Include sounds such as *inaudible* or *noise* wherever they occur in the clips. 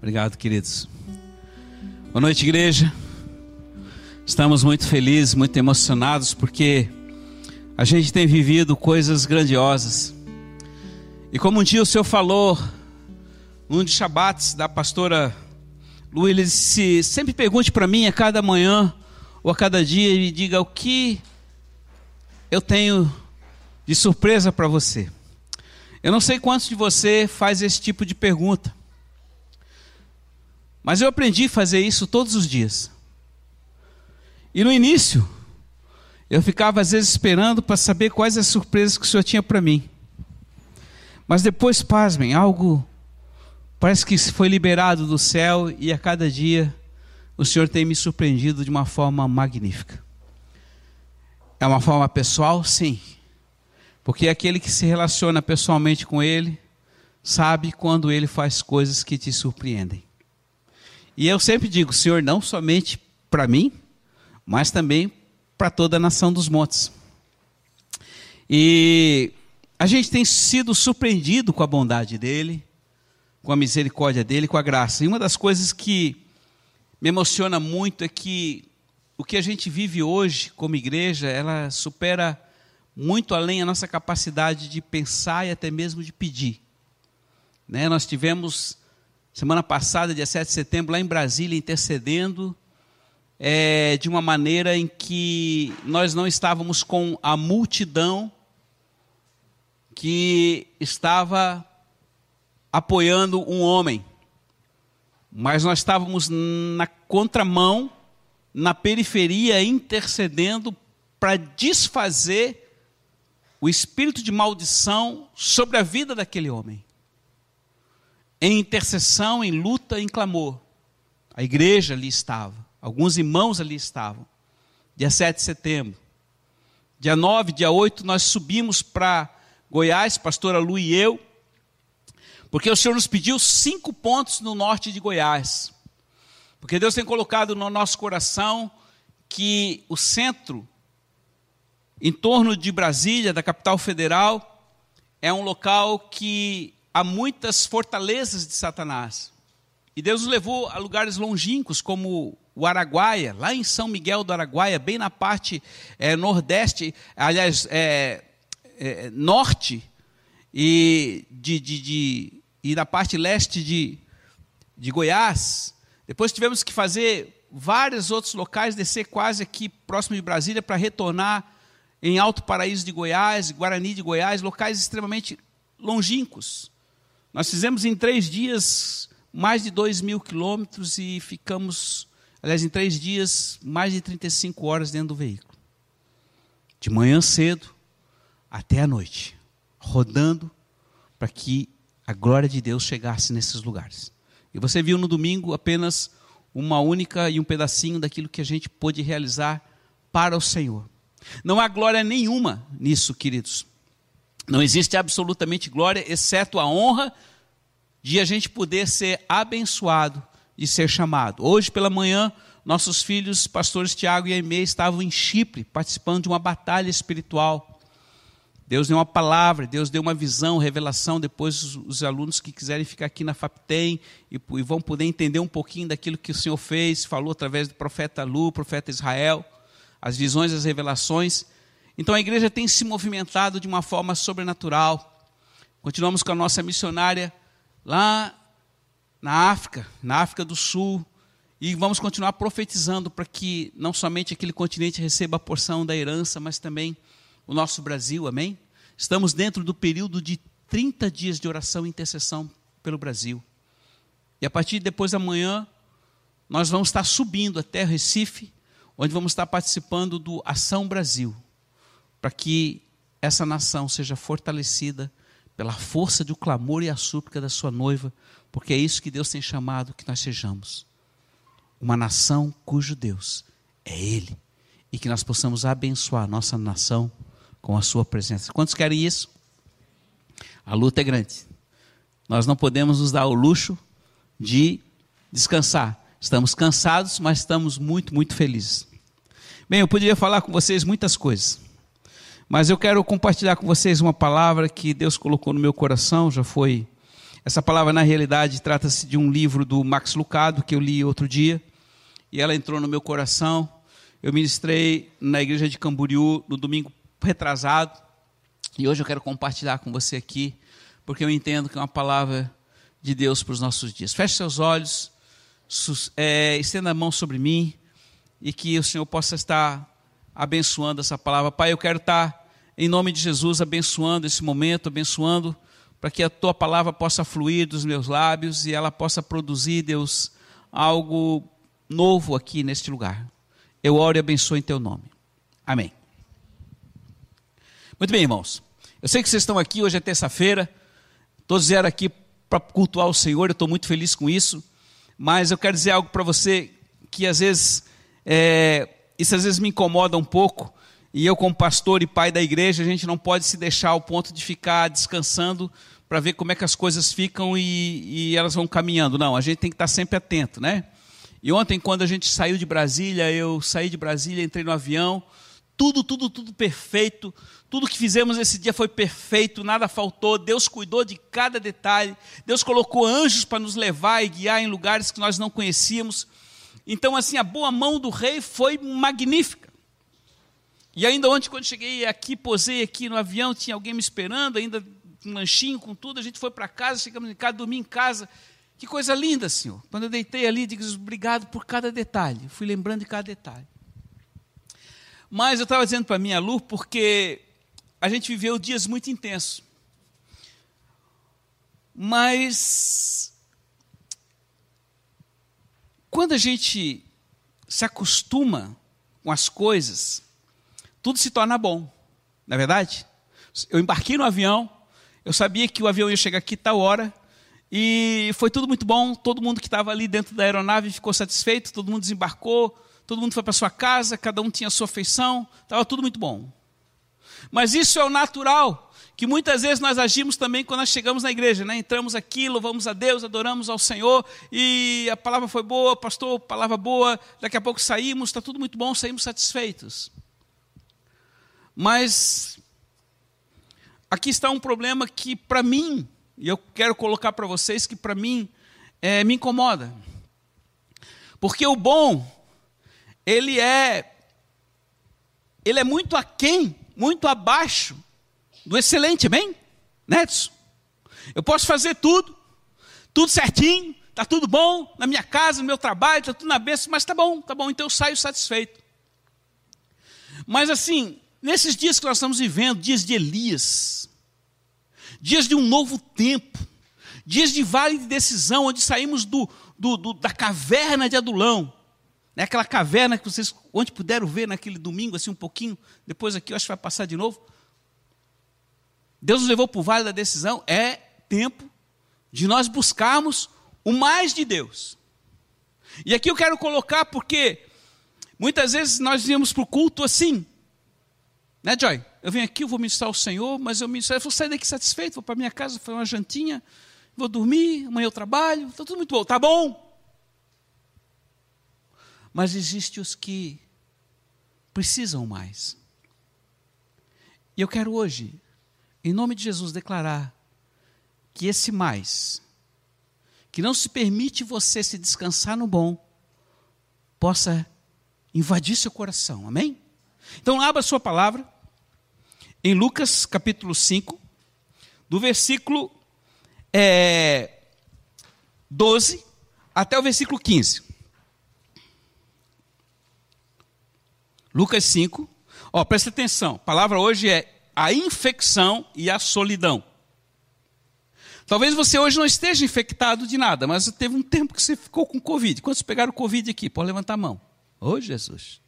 Obrigado, queridos. Boa noite, igreja. Estamos muito felizes, muito emocionados porque a gente tem vivido coisas grandiosas. E como um dia o Senhor falou, num de Shabbats da pastora Lu, ele disse: sempre pergunte para mim a cada manhã ou a cada dia e diga o que eu tenho de surpresa para você. Eu não sei quantos de você faz esse tipo de pergunta. Mas eu aprendi a fazer isso todos os dias. E no início, eu ficava às vezes esperando para saber quais as surpresas que o Senhor tinha para mim. Mas depois, pasmem, algo parece que foi liberado do céu e a cada dia o Senhor tem me surpreendido de uma forma magnífica. É uma forma pessoal? Sim. Porque aquele que se relaciona pessoalmente com Ele sabe quando Ele faz coisas que te surpreendem. E eu sempre digo, Senhor, não somente para mim, mas também para toda a nação dos montes. E a gente tem sido surpreendido com a bondade dele, com a misericórdia dele, com a graça. E uma das coisas que me emociona muito é que o que a gente vive hoje como igreja, ela supera muito além a nossa capacidade de pensar e até mesmo de pedir. Né? Nós tivemos semana passada, dia 7 de setembro, lá em Brasília, intercedendo é, de uma maneira em que nós não estávamos com a multidão que estava apoiando um homem, mas nós estávamos na contramão, na periferia, intercedendo para desfazer o espírito de maldição sobre a vida daquele homem em intercessão, em luta, em clamor. A igreja ali estava, alguns irmãos ali estavam. Dia 7 de setembro. Dia 9, dia 8, nós subimos para Goiás, pastora Lu e eu, porque o Senhor nos pediu cinco pontos no norte de Goiás. Porque Deus tem colocado no nosso coração que o centro, em torno de Brasília, da capital federal, é um local que há muitas fortalezas de Satanás. E Deus nos levou a lugares longínquos, como o Araguaia, lá em São Miguel do Araguaia, bem na parte é, nordeste, aliás, é, é, norte, e, de, de, de, e na parte leste de, de Goiás. Depois tivemos que fazer vários outros locais, descer quase aqui próximo de Brasília para retornar em Alto Paraíso de Goiás, Guarani de Goiás, locais extremamente longínquos. Nós fizemos em três dias mais de dois mil quilômetros e ficamos, aliás, em três dias, mais de 35 horas dentro do veículo. De manhã cedo até a noite, rodando para que a glória de Deus chegasse nesses lugares. E você viu no domingo apenas uma única e um pedacinho daquilo que a gente pôde realizar para o Senhor. Não há glória nenhuma nisso, queridos. Não existe absolutamente glória, exceto a honra de a gente poder ser abençoado e ser chamado. Hoje pela manhã, nossos filhos, pastores Tiago e Aimee, estavam em Chipre, participando de uma batalha espiritual. Deus deu uma palavra, Deus deu uma visão, revelação. Depois, os, os alunos que quiserem ficar aqui na FAPTEM e, e, vão poder entender um pouquinho daquilo que o Senhor fez, falou através do profeta Lu, profeta Israel, as visões, as revelações. Então a igreja tem se movimentado de uma forma sobrenatural. Continuamos com a nossa missionária lá na África, na África do Sul, e vamos continuar profetizando para que não somente aquele continente receba a porção da herança, mas também o nosso Brasil, amém? Estamos dentro do período de 30 dias de oração e intercessão pelo Brasil. E a partir de depois da manhã, nós vamos estar subindo até Recife, onde vamos estar participando do Ação Brasil para que essa nação seja fortalecida pela força do clamor e a súplica da sua noiva, porque é isso que Deus tem chamado que nós sejamos. Uma nação cujo Deus é Ele. E que nós possamos abençoar a nossa nação com a sua presença. Quantos querem isso? A luta é grande. Nós não podemos nos dar o luxo de descansar. Estamos cansados, mas estamos muito, muito felizes. Bem, eu poderia falar com vocês muitas coisas. Mas eu quero compartilhar com vocês uma palavra que Deus colocou no meu coração, já foi Essa palavra, na realidade, trata-se de um livro do Max Lucado, que eu li outro dia, e ela entrou no meu coração. Eu ministrei na igreja de Camboriú no domingo retrasado, e hoje eu quero compartilhar com você aqui, porque eu entendo que é uma palavra de Deus para os nossos dias. Feche seus olhos, é, estenda a mão sobre mim, e que o Senhor possa estar abençoando essa palavra. Pai, eu quero estar, em nome de Jesus, abençoando esse momento, abençoando para que a tua palavra possa fluir dos meus lábios e ela possa produzir, Deus, algo novo aqui neste lugar. Eu oro e abençoo em teu nome. Amém. Muito bem, irmãos. Eu sei que vocês estão aqui, hoje é terça-feira, todos vieram aqui para cultuar o Senhor, eu estou muito feliz com isso, mas eu quero dizer algo para você que às vezes, é, isso às vezes me incomoda um pouco, e eu, como pastor e pai da igreja, a gente não pode se deixar ao ponto de ficar descansando para ver como é que as coisas ficam e, e, elas vão caminhando. Não, a gente tem que estar sempre atento, né? E ontem, quando a gente saiu de Brasília, eu saí de Brasília, entrei no avião, tudo, tudo, tudo perfeito, tudo que fizemos esse dia foi perfeito, nada faltou, Deus cuidou de cada detalhe, Deus colocou anjos para nos levar e guiar em lugares que nós não conhecíamos. Então, assim, a boa mão do rei foi magnífica. E ainda ontem, quando cheguei aqui, posei aqui no avião, tinha alguém me esperando, ainda um lanchinho com tudo, a gente foi para casa, chegamos em casa, dormi em casa. Que coisa linda, Senhor. Quando eu deitei ali, digo obrigado por cada detalhe. Fui lembrando de cada detalhe. Mas eu estava dizendo para mim, Lu, porque a gente viveu dias muito intensos. Mas quando a gente se acostuma com as coisas, tudo se torna bom, não é verdade? Eu embarquei no avião, eu sabia que o avião ia chegar aqui tal hora, e foi tudo muito bom. Todo mundo que estava ali dentro da aeronave ficou satisfeito, todo mundo desembarcou, todo mundo foi para sua casa, cada um tinha a sua feição, estava tudo muito bom. Mas isso é o natural, que muitas vezes nós agimos também quando nós chegamos na igreja, né? Entramos aqui, louvamos a Deus, adoramos ao Senhor, e a palavra foi boa, pastor, palavra boa, daqui a pouco saímos, está tudo muito bom, saímos satisfeitos. Mas aqui está um problema que, para mim, e eu quero colocar para vocês que, para mim, é, me incomoda. Porque o bom, ele é, ele é muito aquém, muito abaixo do excelente, bem? Nedson? Eu posso fazer tudo, tudo certinho, está tudo bom na minha casa, no meu trabalho, está tudo na bênção, mas está bom, está bom, então eu saio satisfeito. Mas assim, Nesses dias que nós estamos vivendo, dias de Elias, dias de um novo tempo, dias de vale de decisão, onde saímos do, do, do, da caverna de Adulão, né? aquela caverna que vocês onde puderam ver naquele domingo, assim um pouquinho, depois aqui eu acho que vai passar de novo. Deus nos levou para o vale da decisão, é tempo de nós buscarmos o mais de Deus. E aqui eu quero colocar porque muitas vezes nós viemos para o culto assim, né, Joy? Eu venho aqui, eu vou ministrar ao Senhor, mas eu, eu vou sair daqui satisfeito, vou para minha casa, foi uma jantinha, vou dormir, amanhã eu trabalho, está tudo muito bom. Está bom. Mas existem os que precisam mais. E eu quero hoje, em nome de Jesus, declarar que esse mais, que não se permite você se descansar no bom, possa invadir seu coração. Amém? Então, abra sua palavra em Lucas capítulo 5, do versículo é, 12 até o versículo 15. Lucas 5, ó, presta atenção, a palavra hoje é a infecção e a solidão. Talvez você hoje não esteja infectado de nada, mas teve um tempo que você ficou com Covid. Quantos pegaram Covid aqui? Pode levantar a mão. Ô oh, Jesus.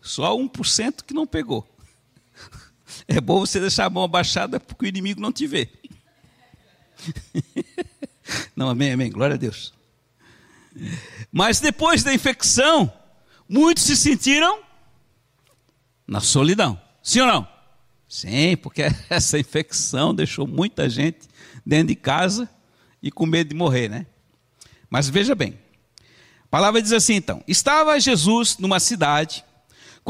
Só 1% que não pegou. É bom você deixar a mão abaixada porque o inimigo não te vê. *laughs* Não, amém, amém. Glória a Deus. Mas depois da infecção, muitos se sentiram na solidão. Sim ou não? Sim, porque *laughs* essa infecção deixou muita gente dentro de casa e com medo de morrer, né? Mas veja bem. A palavra diz assim então: Estava Jesus numa cidade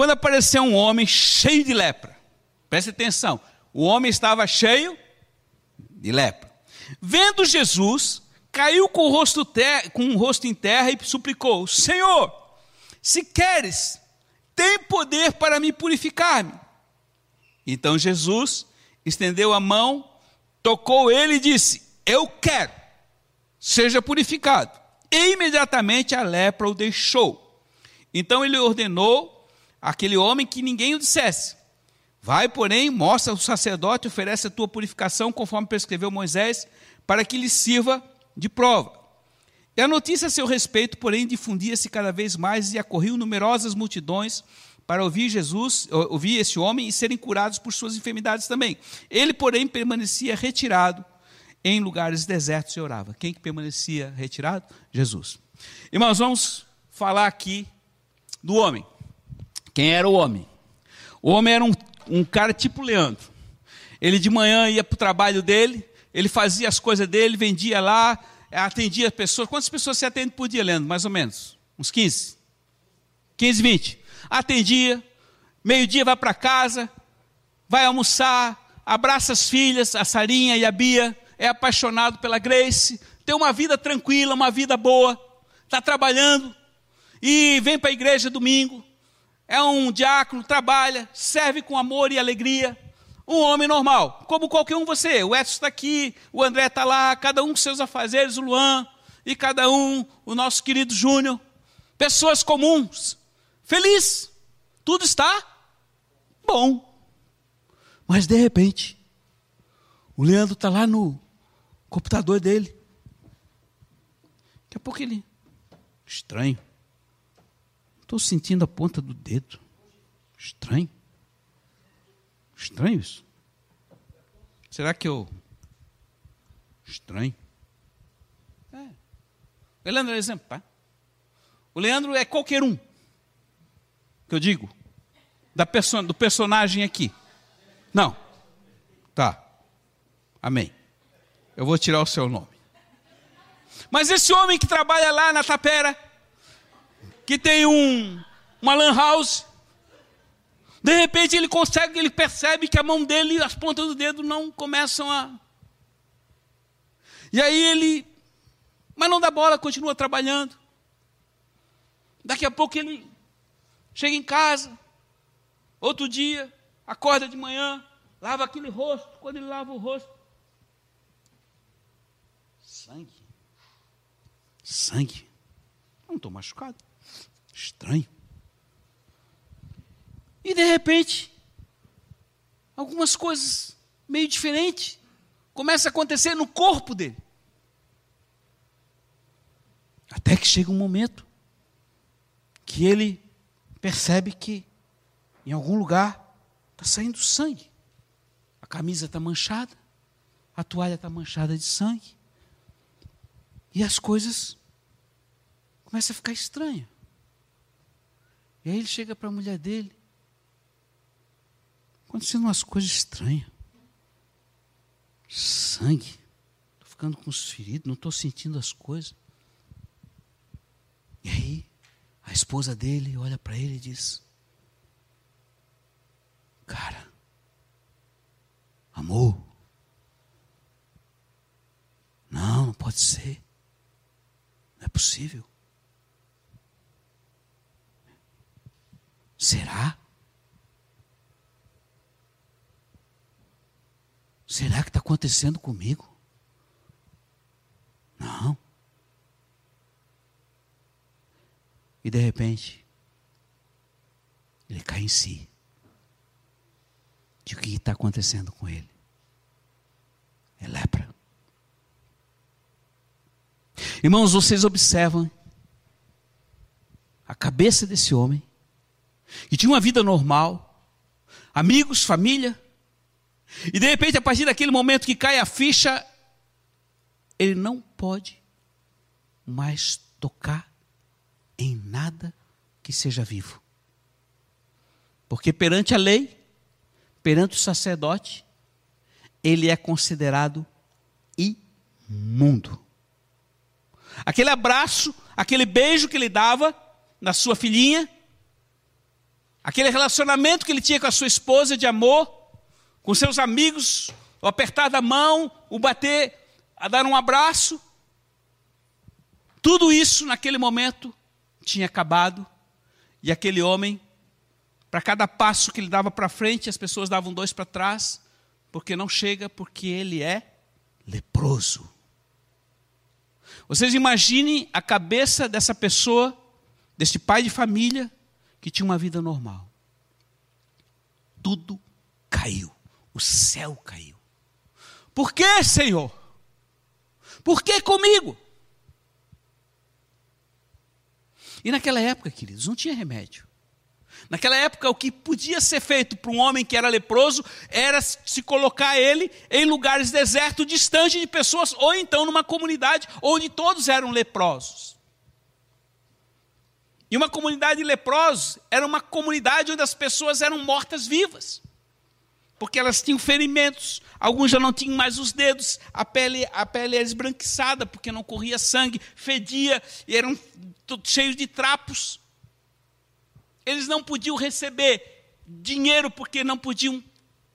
quando apareceu um homem cheio de lepra. Preste atenção. O homem estava cheio de lepra. Vendo Jesus, caiu com o rosto, ter, com o rosto em terra e suplicou: Senhor, se queres, tem poder para me purificar-me. Então Jesus estendeu a mão, tocou ele e disse: Eu quero, seja purificado. E imediatamente a lepra o deixou. Então ele ordenou àquele homem que ninguém o dissesse. Vai, porém, mostra ao sacerdote, oferece a tua purificação, conforme prescreveu Moisés, para que lhe sirva de prova. E a notícia a seu respeito, porém, difundia-se cada vez mais e acorriam numerosas multidões para ouvir Jesus, ouvir esse homem e serem curados por suas enfermidades também. Ele, porém, permanecia retirado em lugares desertos e orava. Quem que permanecia retirado? Jesus. Irmãos, vamos falar aqui do homem. Quem era o homem? O homem era um, um cara tipo Leandro. Ele de manhã ia para o trabalho dele, ele fazia as coisas dele, vendia lá, atendia as pessoas. Quantas pessoas você atende por dia, Leandro? Mais ou menos? Uns 15? 15, 20. Atendia, meio-dia vai para casa, vai almoçar, abraça as filhas, a Sarinha e a Bia, é apaixonado pela Grace, tem uma vida tranquila, uma vida boa, está trabalhando e vem para a igreja domingo, é um diácono, trabalha, serve com amor e alegria um homem normal, como qualquer um você. O Edson está aqui, o André está lá, cada um com seus afazeres, o Luan, e cada um, o nosso querido Júnior. Pessoas comuns, feliz, tudo está bom. Mas de repente, o Leandro está lá no computador dele. Daqui a pouco ele. Estranho. Estou sentindo a ponta do dedo. Estranho. Estranho isso. Será que eu. Estranho. É. O Leandro é exemplo, tá? O Leandro é qualquer um. Que eu digo. Da perso do personagem aqui. Não. Tá. Amém. Eu vou tirar o seu nome. Mas esse homem que trabalha lá na tapera, que tem um, uma lan house, de repente ele consegue, ele percebe que a mão dele, as pontas do dedo não começam a. E aí ele. Mas não dá bola, continua trabalhando. Daqui a pouco ele chega em casa, outro dia, acorda de manhã, lava aquele rosto. Quando ele lava o rosto, sangue. Sangue. Não estou machucado. Estranho. E de repente, algumas coisas meio diferentes começam a acontecer no corpo dele. Até que chega um momento que ele percebe que em algum lugar está saindo sangue. A camisa está manchada, a toalha está manchada de sangue. E as coisas começam a ficar estranhas. E aí ele chega para a mulher dele Acontecendo umas coisas estranhas. Sangue. Estou ficando com os feridos, não estou sentindo as coisas. E aí, a esposa dele olha para ele e diz: Cara, amor, não, não pode ser. Não é possível. Será? Será que está acontecendo comigo? Não. E de repente, ele cai em si. De o que está acontecendo com ele? É lepra. Irmãos, vocês observam a cabeça desse homem, que tinha uma vida normal, amigos, família, e de repente, a partir daquele momento que cai a ficha, ele não pode mais tocar em nada que seja vivo. Porque perante a lei, perante o sacerdote, ele é considerado imundo. Aquele abraço, aquele beijo que ele dava na sua filhinha, aquele relacionamento que ele tinha com a sua esposa de amor, com seus amigos, o apertar da mão, o bater a dar um abraço. Tudo isso naquele momento tinha acabado e aquele homem, para cada passo que ele dava para frente, as pessoas davam dois para trás, porque não chega, porque ele é leproso. Vocês imaginem a cabeça dessa pessoa, deste pai de família, que tinha uma vida normal. Tudo caiu, o céu caiu. Por que, Senhor? Por que comigo? E naquela época, queridos, não tinha remédio. Naquela época, o que podia ser feito para um homem que era leproso era se colocar ele em lugares desertos, distante de pessoas, ou então numa comunidade onde todos eram leprosos. E uma comunidade de leprosos era uma comunidade onde as pessoas eram mortas vivas. Porque elas tinham ferimentos, alguns já não tinham mais os dedos, a pele, a pele era esbranquiçada porque não corria sangue, fedia e eram cheios de trapos. Eles não podiam receber dinheiro porque não podiam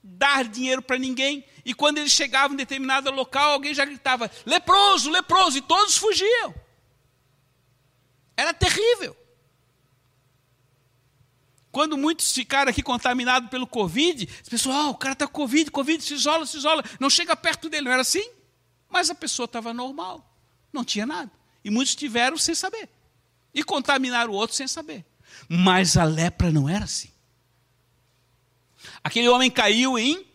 dar dinheiro para ninguém. E quando eles chegavam em determinado local, alguém já gritava: leproso, leproso, e todos fugiam. Era terrível. Quando muitos ficaram aqui contaminados pelo Covid, as pessoas, oh, o cara está com Covid, Covid, se isola, se isola, não chega perto dele. Não era assim? Mas a pessoa estava normal, não tinha nada. E muitos tiveram sem saber. E contaminaram o outro sem saber. Mas a lepra não era assim. Aquele homem caiu em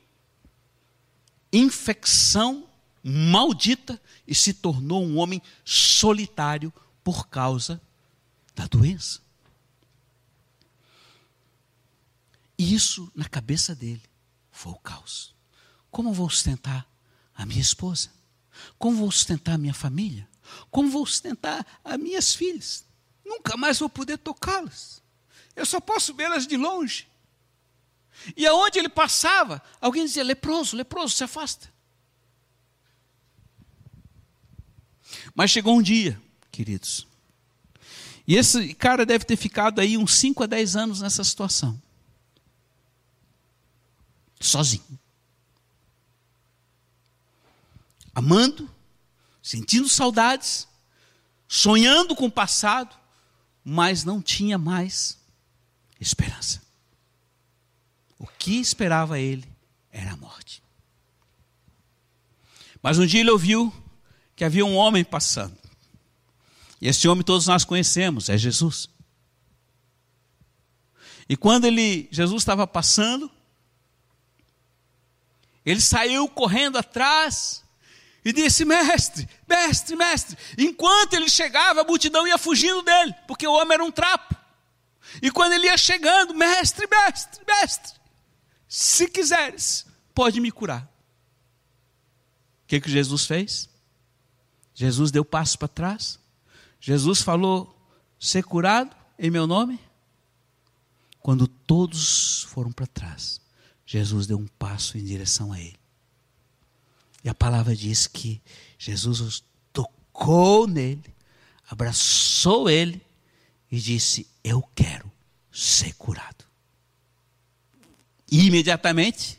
infecção maldita e se tornou um homem solitário por causa da doença. E isso na cabeça dele foi o caos. Como vou sustentar a minha esposa? Como vou sustentar a minha família? Como vou sustentar as minhas filhas? Nunca mais vou poder tocá-las. Eu só posso vê-las de longe. E aonde ele passava, alguém dizia: leproso, leproso, se afasta. Mas chegou um dia, queridos, e esse cara deve ter ficado aí uns 5 a 10 anos nessa situação sozinho. Amando, sentindo saudades, sonhando com o passado, mas não tinha mais esperança. O que esperava ele era a morte. Mas um dia ele ouviu que havia um homem passando. E esse homem todos nós conhecemos, é Jesus. E quando ele, Jesus estava passando, ele saiu correndo atrás e disse: Mestre, mestre, mestre. Enquanto ele chegava, a multidão ia fugindo dele, porque o homem era um trapo. E quando ele ia chegando, mestre, mestre, mestre, se quiseres, pode me curar. O que, que Jesus fez? Jesus deu passo para trás. Jesus falou: ser curado em meu nome. Quando todos foram para trás, Jesus deu um passo em direção a ele. E a palavra diz que Jesus tocou nele, abraçou ele e disse: Eu quero ser curado. E imediatamente,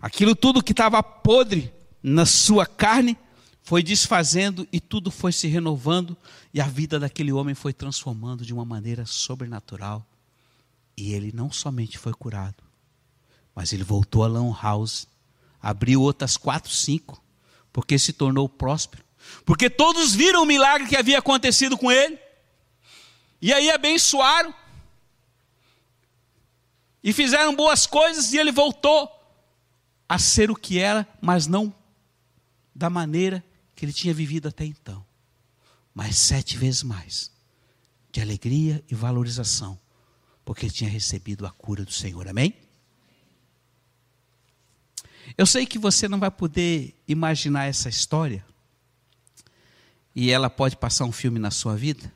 aquilo tudo que estava podre na sua carne foi desfazendo e tudo foi se renovando, e a vida daquele homem foi transformando de uma maneira sobrenatural. E ele não somente foi curado, mas ele voltou a Lan House, abriu outras quatro, cinco, porque se tornou próspero. Porque todos viram o milagre que havia acontecido com ele. E aí abençoaram. E fizeram boas coisas e ele voltou a ser o que era, mas não da maneira que ele tinha vivido até então. Mas sete vezes mais de alegria e valorização, porque ele tinha recebido a cura do Senhor. Amém? Eu sei que você não vai poder imaginar essa história, e ela pode passar um filme na sua vida,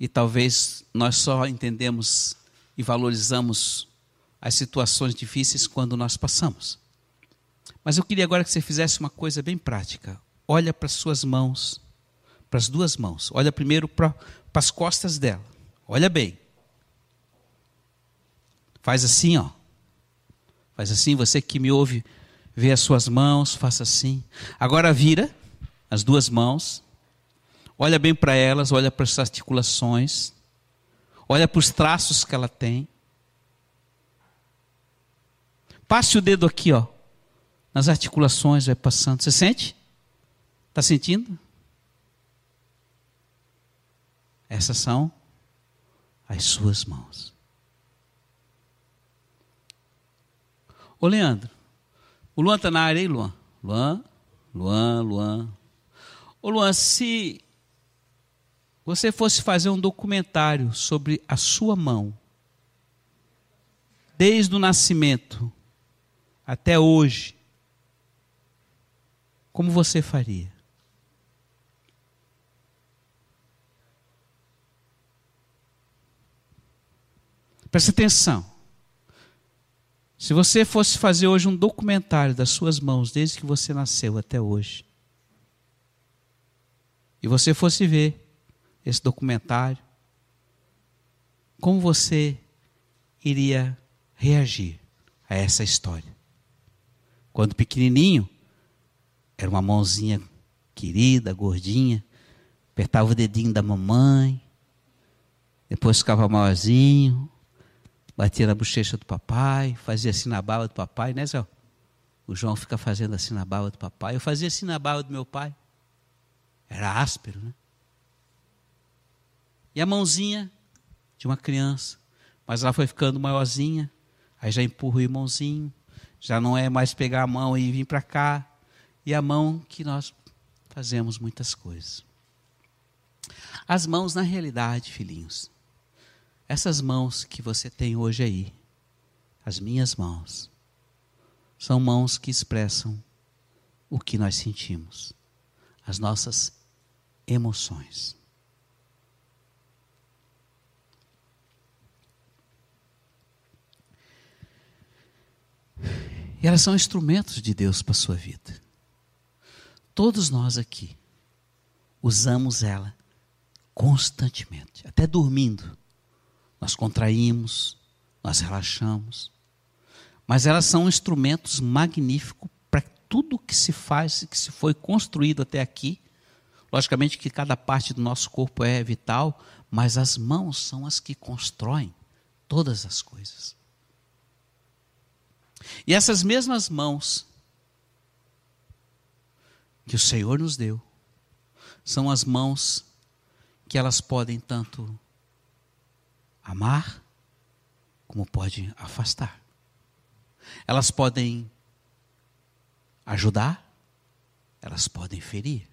e talvez nós só entendemos e valorizamos as situações difíceis quando nós passamos. Mas eu queria agora que você fizesse uma coisa bem prática. Olha para as suas mãos, para as duas mãos. Olha primeiro para as costas dela. Olha bem. Faz assim, ó. Faz assim, você que me ouve Vê as suas mãos, faça assim. Agora vira as duas mãos. Olha bem para elas, olha para as articulações. Olha para os traços que ela tem. Passe o dedo aqui, ó, nas articulações, vai passando. Você sente? Está sentindo? Essas são as suas mãos. Ô Leandro, o Luan está na área aí, Luan? Luan, Luan, Luan. Ô Luan, se você fosse fazer um documentário sobre a sua mão, desde o nascimento até hoje, como você faria? Preste atenção. Se você fosse fazer hoje um documentário das suas mãos, desde que você nasceu até hoje, e você fosse ver esse documentário, como você iria reagir a essa história? Quando pequenininho, era uma mãozinha querida, gordinha, apertava o dedinho da mamãe, depois ficava maiorzinho, batia na bochecha do papai, fazia assim na bala do papai, né, Zé? O João fica fazendo assim na bala do papai. Eu fazia assim na bala do meu pai. Era áspero, né? E a mãozinha de uma criança. Mas ela foi ficando maiorzinha. Aí já empurra o irmãozinho. Já não é mais pegar a mão e vir para cá. E a mão que nós fazemos muitas coisas. As mãos, na realidade, filhinhos, essas mãos que você tem hoje aí, as minhas mãos, são mãos que expressam o que nós sentimos, as nossas emoções. E elas são instrumentos de Deus para a sua vida. Todos nós aqui usamos ela constantemente, até dormindo nós contraímos, nós relaxamos. Mas elas são instrumentos magníficos para tudo que se faz, que se foi construído até aqui. Logicamente que cada parte do nosso corpo é vital, mas as mãos são as que constroem todas as coisas. E essas mesmas mãos que o Senhor nos deu, são as mãos que elas podem tanto amar, como pode afastar. Elas podem ajudar, elas podem ferir.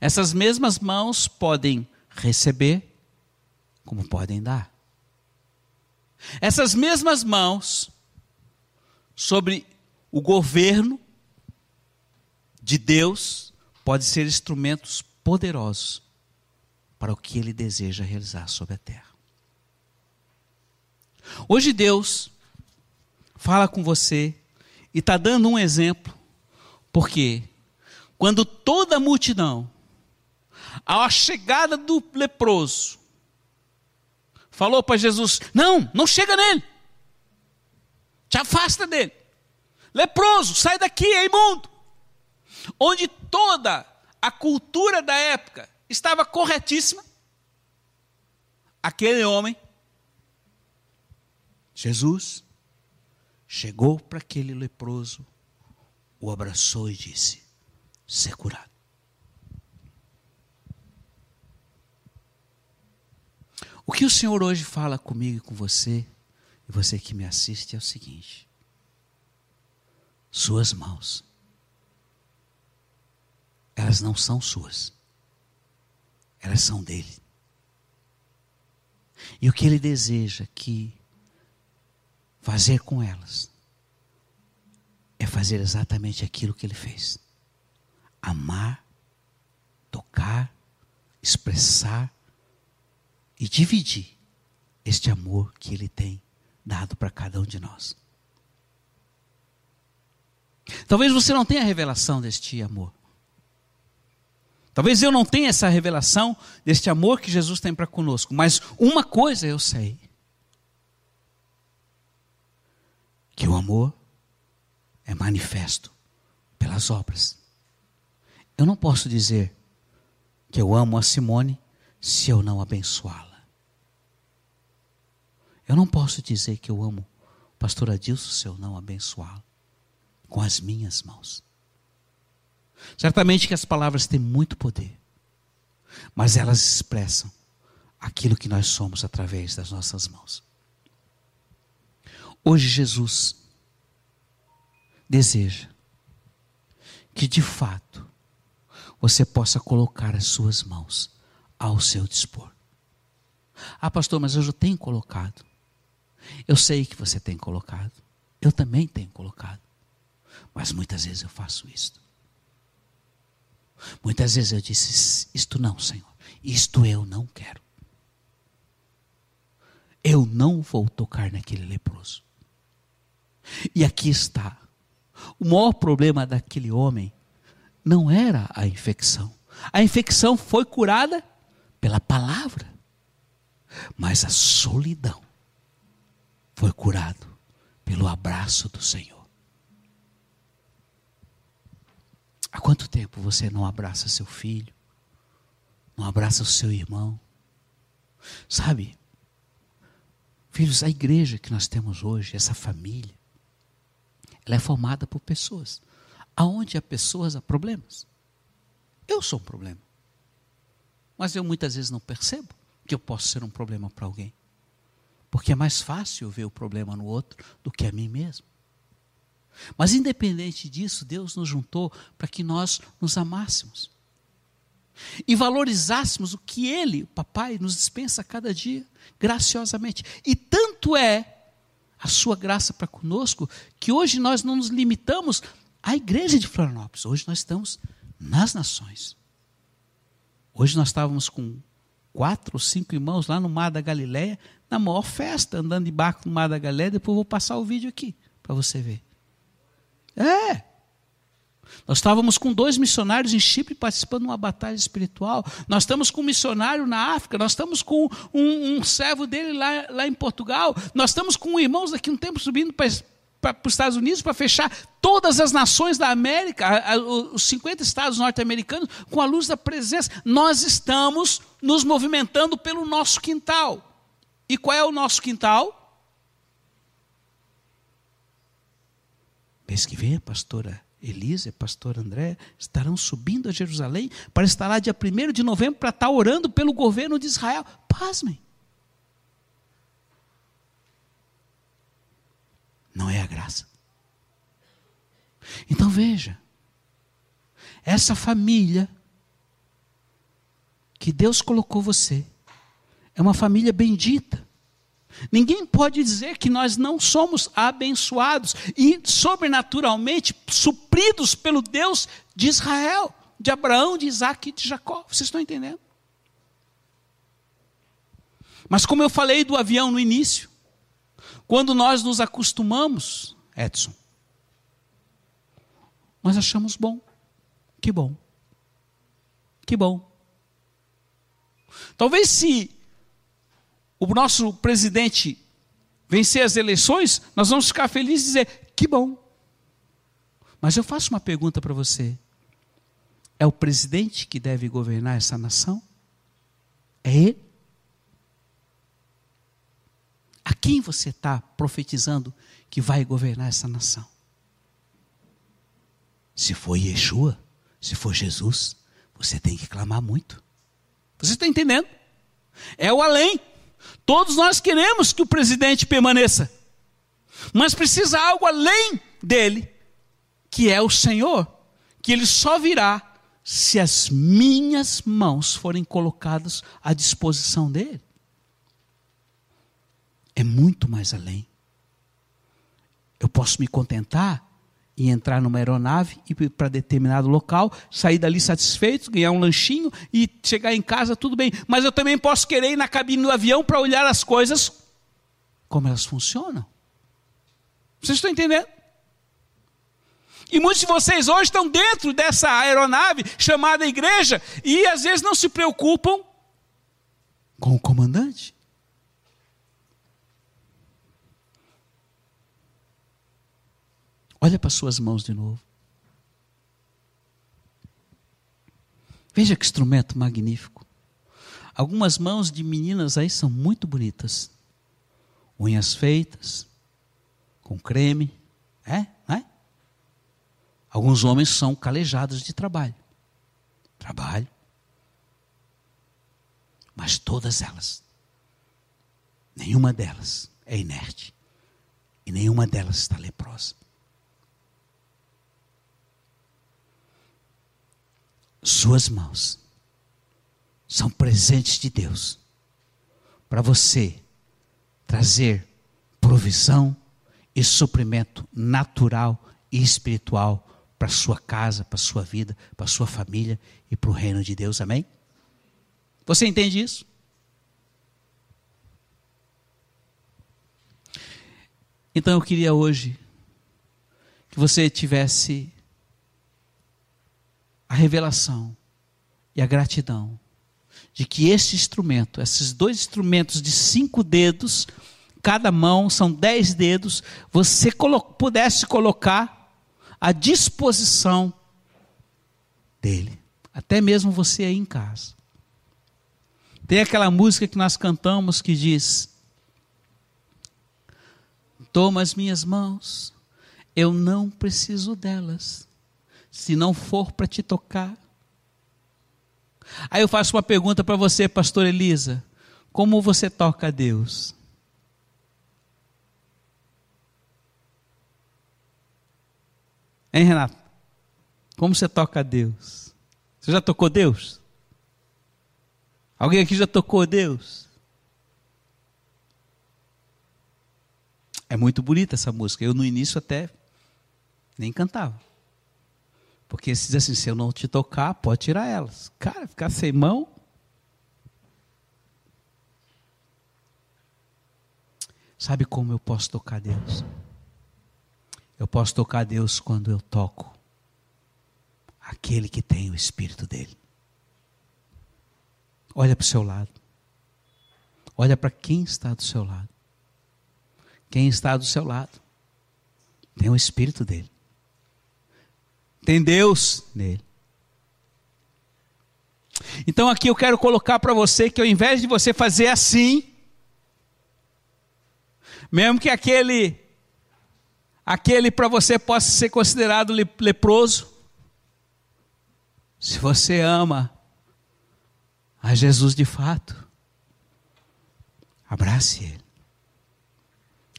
Essas mesmas mãos podem receber, como podem dar. Essas mesmas mãos, sobre o governo de Deus, podem ser instrumentos poderosos para o que Ele deseja realizar sobre a terra. Hoje Deus fala com você e está dando um exemplo, porque quando toda a multidão, à chegada do leproso, falou para Jesus: Não, não chega nele, te afasta dele, leproso, sai daqui, é imundo. Onde toda a cultura da época estava corretíssima, aquele homem Jesus chegou para aquele leproso, o abraçou e disse: Ser curado. O que o Senhor hoje fala comigo e com você, e você que me assiste, é o seguinte: Suas mãos, elas não são suas, elas são dele. E o que ele deseja que fazer com elas é fazer exatamente aquilo que ele fez: amar, tocar, expressar e dividir este amor que ele tem dado para cada um de nós. Talvez você não tenha a revelação deste amor. Talvez eu não tenha essa revelação deste amor que Jesus tem para conosco, mas uma coisa eu sei: que o amor é manifesto pelas obras. Eu não posso dizer que eu amo a Simone se eu não abençoá-la. Eu não posso dizer que eu amo o pastor Adilson se eu não abençoá-lo com as minhas mãos. Certamente que as palavras têm muito poder, mas elas expressam aquilo que nós somos através das nossas mãos. Hoje Jesus deseja que de fato você possa colocar as suas mãos ao seu dispor. Ah, pastor, mas eu já tenho colocado. Eu sei que você tem colocado. Eu também tenho colocado. Mas muitas vezes eu faço isto. Muitas vezes eu disse: Isto não, Senhor. Isto eu não quero. Eu não vou tocar naquele leproso. E aqui está. O maior problema daquele homem não era a infecção. A infecção foi curada pela palavra. Mas a solidão foi curado pelo abraço do Senhor. Há quanto tempo você não abraça seu filho? Não abraça o seu irmão? Sabe? Filhos, a igreja que nós temos hoje, essa família, ela é formada por pessoas. Aonde há pessoas, há problemas. Eu sou um problema. Mas eu muitas vezes não percebo que eu posso ser um problema para alguém. Porque é mais fácil ver o problema no outro do que a mim mesmo. Mas independente disso, Deus nos juntou para que nós nos amássemos. E valorizássemos o que Ele, o Papai, nos dispensa a cada dia, graciosamente. E tanto é a sua graça para conosco, que hoje nós não nos limitamos à igreja de Florianópolis, hoje nós estamos nas nações. Hoje nós estávamos com quatro ou cinco irmãos lá no Mar da Galileia, na maior festa, andando de barco no Mar da Galileia, depois vou passar o vídeo aqui, para você ver. É, nós estávamos com dois missionários em Chipre participando de uma batalha espiritual. Nós estamos com um missionário na África. Nós estamos com um, um servo dele lá, lá em Portugal. Nós estamos com irmãos daqui um tempo subindo para, para, para os Estados Unidos para fechar todas as nações da América, os 50 estados norte-americanos, com a luz da presença. Nós estamos nos movimentando pelo nosso quintal. E qual é o nosso quintal? Mês que vem, pastora Elisa pastor André estarão subindo a Jerusalém para estar lá dia 1 de novembro para estar orando pelo governo de Israel. Pasmem. Não é a graça. Então veja, essa família que Deus colocou você é uma família bendita. Ninguém pode dizer que nós não somos abençoados e sobrenaturalmente supridos pelo Deus de Israel, de Abraão, de Isaac e de Jacó. Vocês estão entendendo? Mas como eu falei do avião no início, quando nós nos acostumamos, Edson, nós achamos bom. Que bom. Que bom. Talvez se o nosso presidente vencer as eleições, nós vamos ficar felizes e dizer: que bom. Mas eu faço uma pergunta para você: é o presidente que deve governar essa nação? É ele? A quem você está profetizando que vai governar essa nação? Se for Yeshua, se for Jesus, você tem que clamar muito. Você está entendendo? É o além. Todos nós queremos que o presidente permaneça, mas precisa algo além dele, que é o Senhor, que ele só virá se as minhas mãos forem colocadas à disposição dele. É muito mais além. Eu posso me contentar e entrar numa aeronave e ir para determinado local, sair dali satisfeito, ganhar um lanchinho e chegar em casa, tudo bem. Mas eu também posso querer ir na cabine do avião para olhar as coisas como elas funcionam. Vocês estão entendendo? E muitos de vocês hoje estão dentro dessa aeronave chamada igreja e às vezes não se preocupam com o comandante. Olha para suas mãos de novo. Veja que instrumento magnífico. Algumas mãos de meninas aí são muito bonitas. Unhas feitas, com creme, é? é? Alguns homens são calejados de trabalho. Trabalho. Mas todas elas, nenhuma delas é inerte. E nenhuma delas está leprosa. Suas mãos são presentes de Deus para você trazer provisão e suprimento natural e espiritual para sua casa, para sua vida, para sua família e para o reino de Deus. Amém? Você entende isso? Então eu queria hoje que você tivesse a revelação e a gratidão de que este instrumento, esses dois instrumentos de cinco dedos, cada mão são dez dedos, você colo pudesse colocar à disposição dele, até mesmo você aí em casa. Tem aquela música que nós cantamos que diz: Toma as minhas mãos, eu não preciso delas se não for para te tocar. Aí eu faço uma pergunta para você, pastor Elisa: como você toca a Deus? Hein, Renato? Como você toca a Deus? Você já tocou Deus? Alguém aqui já tocou Deus? É muito bonita essa música. Eu no início até nem cantava. Porque se diz assim, se eu não te tocar, pode tirar elas. Cara, ficar sem mão. Sabe como eu posso tocar Deus? Eu posso tocar Deus quando eu toco aquele que tem o Espírito dele. Olha para o seu lado. Olha para quem está do seu lado. Quem está do seu lado tem o Espírito dele. Tem Deus nele. Então aqui eu quero colocar para você que ao invés de você fazer assim, mesmo que aquele aquele para você possa ser considerado leproso, se você ama a Jesus de fato, abrace ele,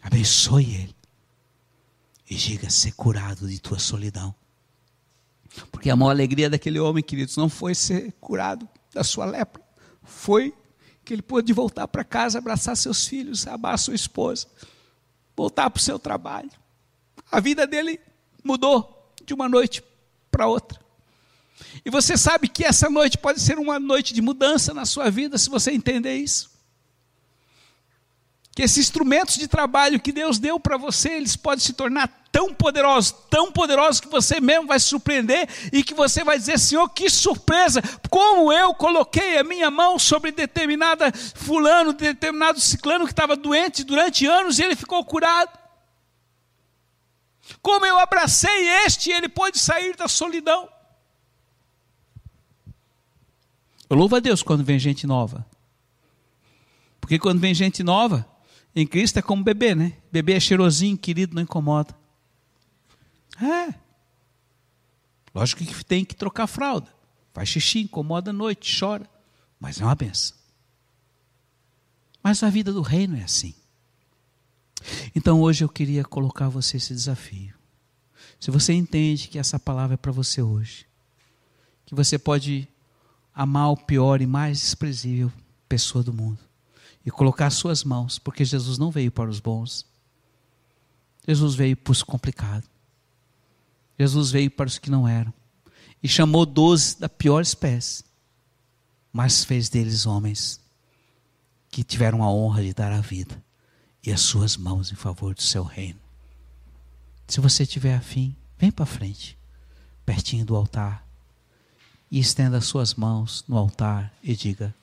abençoe ele e diga ser curado de tua solidão. Porque a maior alegria daquele homem, queridos, não foi ser curado da sua lepra, foi que ele pôde voltar para casa, abraçar seus filhos, amar sua esposa, voltar para o seu trabalho. A vida dele mudou de uma noite para outra. E você sabe que essa noite pode ser uma noite de mudança na sua vida, se você entender isso que esses instrumentos de trabalho que Deus deu para você, eles podem se tornar tão poderosos, tão poderosos que você mesmo vai se surpreender e que você vai dizer: Senhor, que surpresa! Como eu coloquei a minha mão sobre determinada fulano, determinado ciclano que estava doente durante anos e ele ficou curado. Como eu abracei este e ele pôde sair da solidão. Eu louvo a Deus quando vem gente nova. Porque quando vem gente nova, em Cristo é como bebê, né? Bebê é cheirosinho, querido, não incomoda. É. Lógico que tem que trocar fralda. Faz xixi, incomoda à noite, chora. Mas é uma benção. Mas a vida do reino é assim. Então hoje eu queria colocar a você esse desafio. Se você entende que essa palavra é para você hoje, que você pode amar o pior e mais desprezível pessoa do mundo, e colocar as suas mãos, porque Jesus não veio para os bons. Jesus veio para os complicados. Jesus veio para os que não eram. E chamou doze da pior espécie, mas fez deles homens que tiveram a honra de dar a vida e as suas mãos em favor do seu reino. Se você tiver afim, vem para frente, pertinho do altar, e estenda as suas mãos no altar e diga: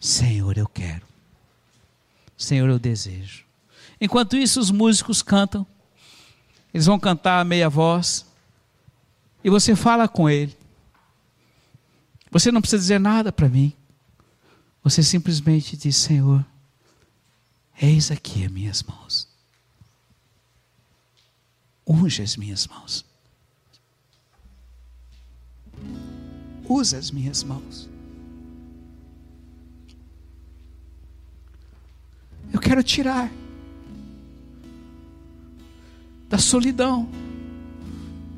Senhor, eu quero. Senhor, eu desejo. Enquanto isso, os músicos cantam. Eles vão cantar a meia voz. E você fala com ele. Você não precisa dizer nada para mim. Você simplesmente diz: Senhor, eis aqui as minhas mãos. Unge as minhas mãos. Usa as minhas mãos. Eu quero tirar da solidão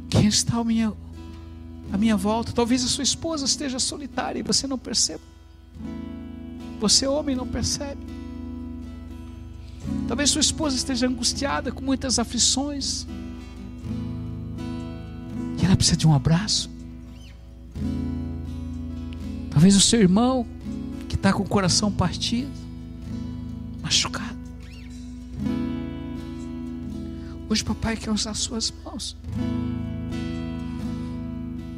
quem está à minha, à minha volta. Talvez a sua esposa esteja solitária e você não perceba. Você, homem, não percebe. Talvez sua esposa esteja angustiada com muitas aflições. E ela precisa de um abraço. Talvez o seu irmão que está com o coração partido, machucado. Hoje papai quer usar suas mãos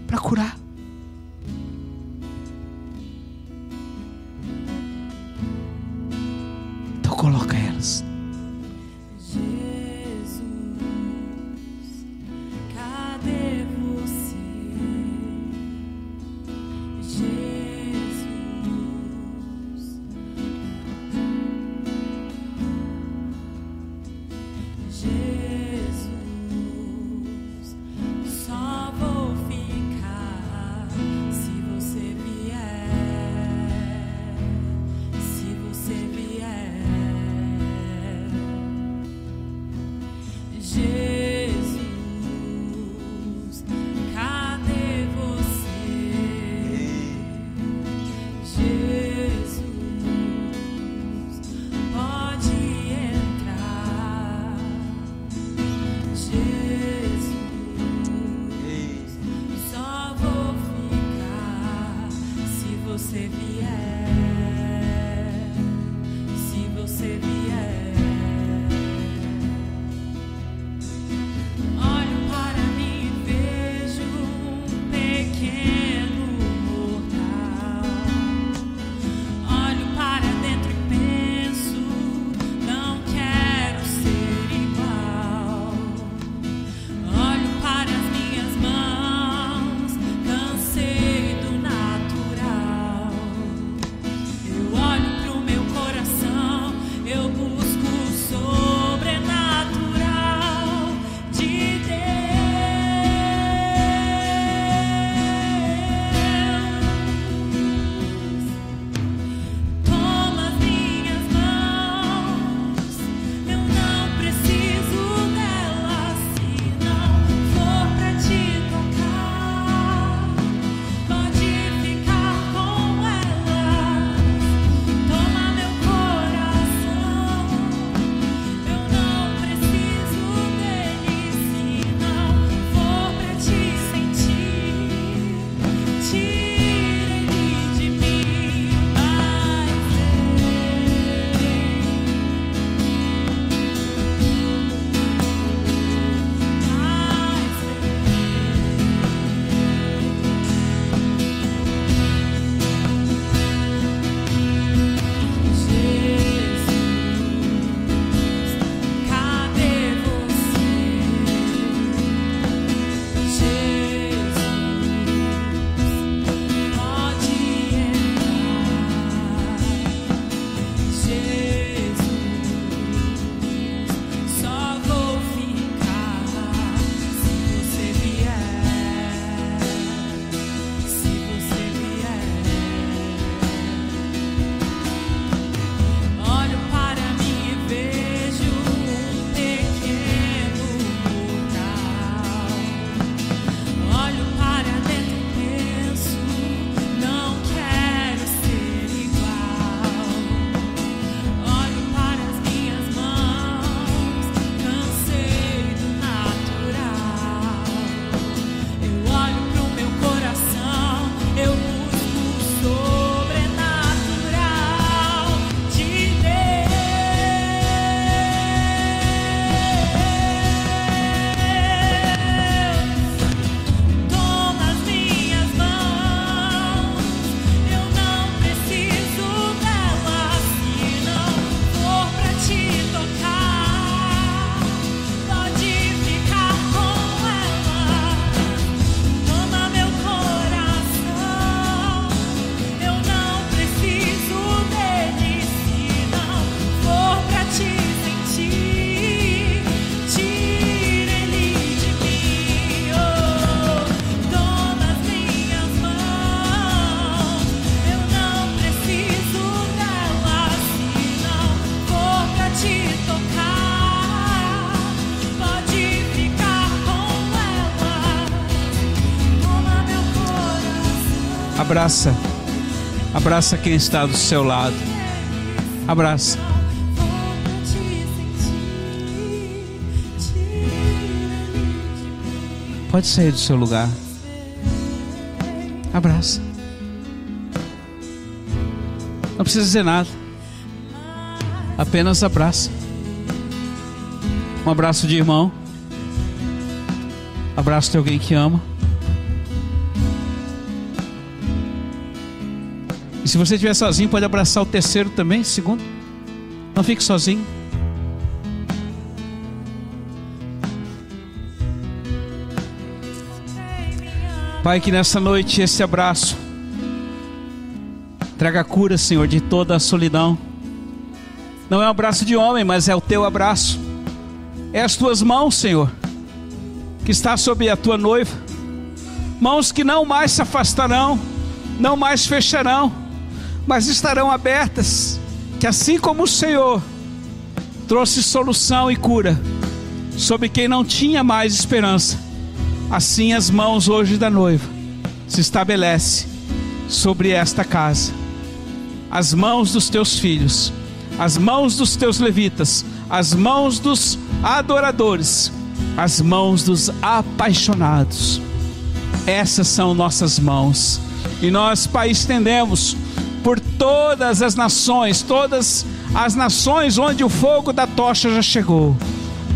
para curar. Então coloca elas. Abraça. Abraça quem está do seu lado. Abraça. Pode sair do seu lugar. Abraça. Não precisa dizer nada. Apenas abraça. Um abraço de irmão. Abraço de alguém que ama. Se você estiver sozinho, pode abraçar o terceiro também, segundo. Não fique sozinho. Pai, que nessa noite esse abraço traga cura, Senhor, de toda a solidão. Não é um abraço de homem, mas é o teu abraço. É as tuas mãos, Senhor, que está sobre a tua noiva. Mãos que não mais se afastarão, não mais fecharão, mas estarão abertas. Que assim como o Senhor trouxe solução e cura sobre quem não tinha mais esperança, assim as mãos hoje da noiva se estabelece sobre esta casa. As mãos dos teus filhos, as mãos dos teus levitas, as mãos dos adoradores, as mãos dos apaixonados. Essas são nossas mãos. E nós, Pai, estendemos por todas as nações, todas as nações onde o fogo da tocha já chegou,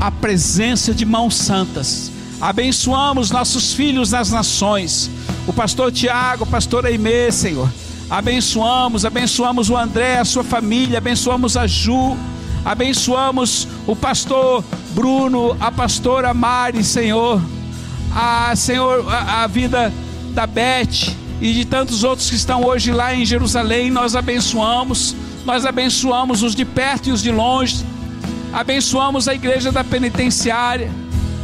a presença de mãos santas. Abençoamos nossos filhos nas nações. O pastor Tiago, o pastor Aimee, Senhor. Abençoamos, abençoamos o André, a sua família, abençoamos a Ju, abençoamos o pastor Bruno, a pastora Mari, Senhor. A Senhor, a, a vida da Beth, e de tantos outros que estão hoje lá em Jerusalém, nós abençoamos, nós abençoamos os de perto e os de longe, abençoamos a igreja da penitenciária,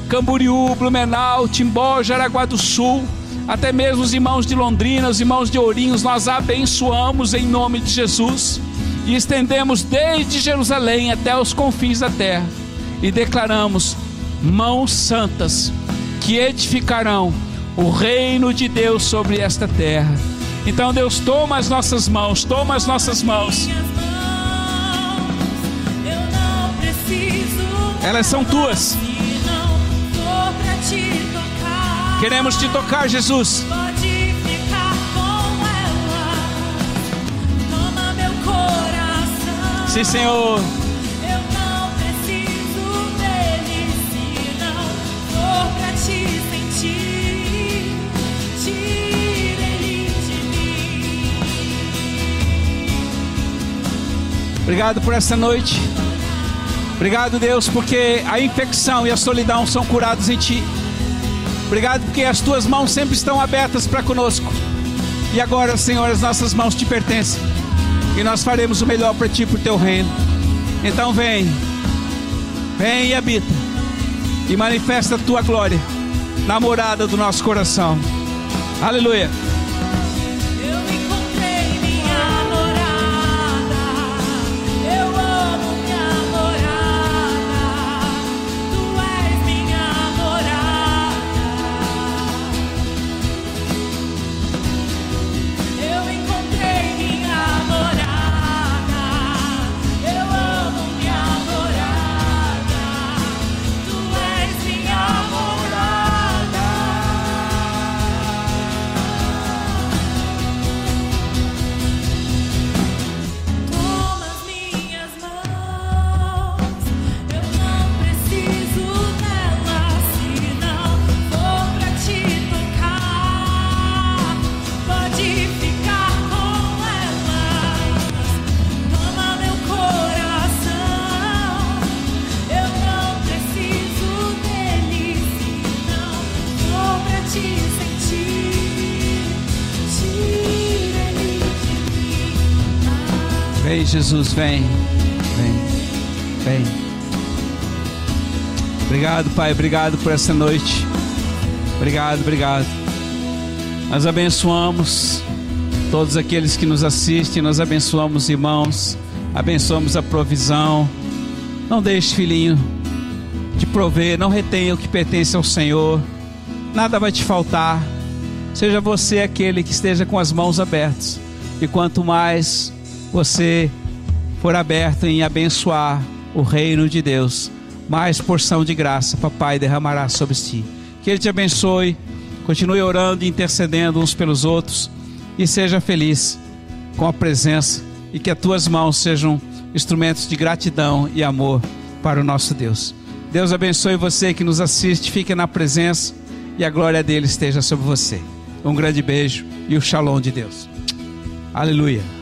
Camboriú, Blumenau, Timbó, Jaraguá do Sul, até mesmo os irmãos de Londrina, os irmãos de Ourinhos, nós abençoamos em nome de Jesus e estendemos desde Jerusalém até os confins da terra e declaramos mãos santas que edificarão o reino de Deus sobre esta terra. Então, Deus, toma as nossas mãos, toma as nossas mãos. Elas são tuas. Queremos te tocar, Jesus. Sim, Senhor. Obrigado por essa noite. Obrigado, Deus, porque a infecção e a solidão são curados em Ti. Obrigado porque as Tuas mãos sempre estão abertas para conosco. E agora, Senhor, as nossas mãos te pertencem. E nós faremos o melhor para Ti, para o Teu reino. Então vem, vem e habita. E manifesta a Tua glória na morada do nosso coração. Aleluia. Jesus, vem. Vem. Vem. Obrigado, Pai. Obrigado por essa noite. Obrigado, obrigado. Nós abençoamos todos aqueles que nos assistem. Nós abençoamos os irmãos. Abençoamos a provisão. Não deixe, filhinho, de prover. Não retenha o que pertence ao Senhor. Nada vai te faltar. seja você aquele que esteja com as mãos abertas. E quanto mais você for aberto em abençoar o reino de Deus, mais porção de graça Papai derramará sobre ti. Que Ele te abençoe, continue orando e intercedendo uns pelos outros e seja feliz com a presença e que as tuas mãos sejam instrumentos de gratidão e amor para o nosso Deus. Deus abençoe você que nos assiste, fique na presença e a glória dele esteja sobre você. Um grande beijo e o shalom de Deus. Aleluia.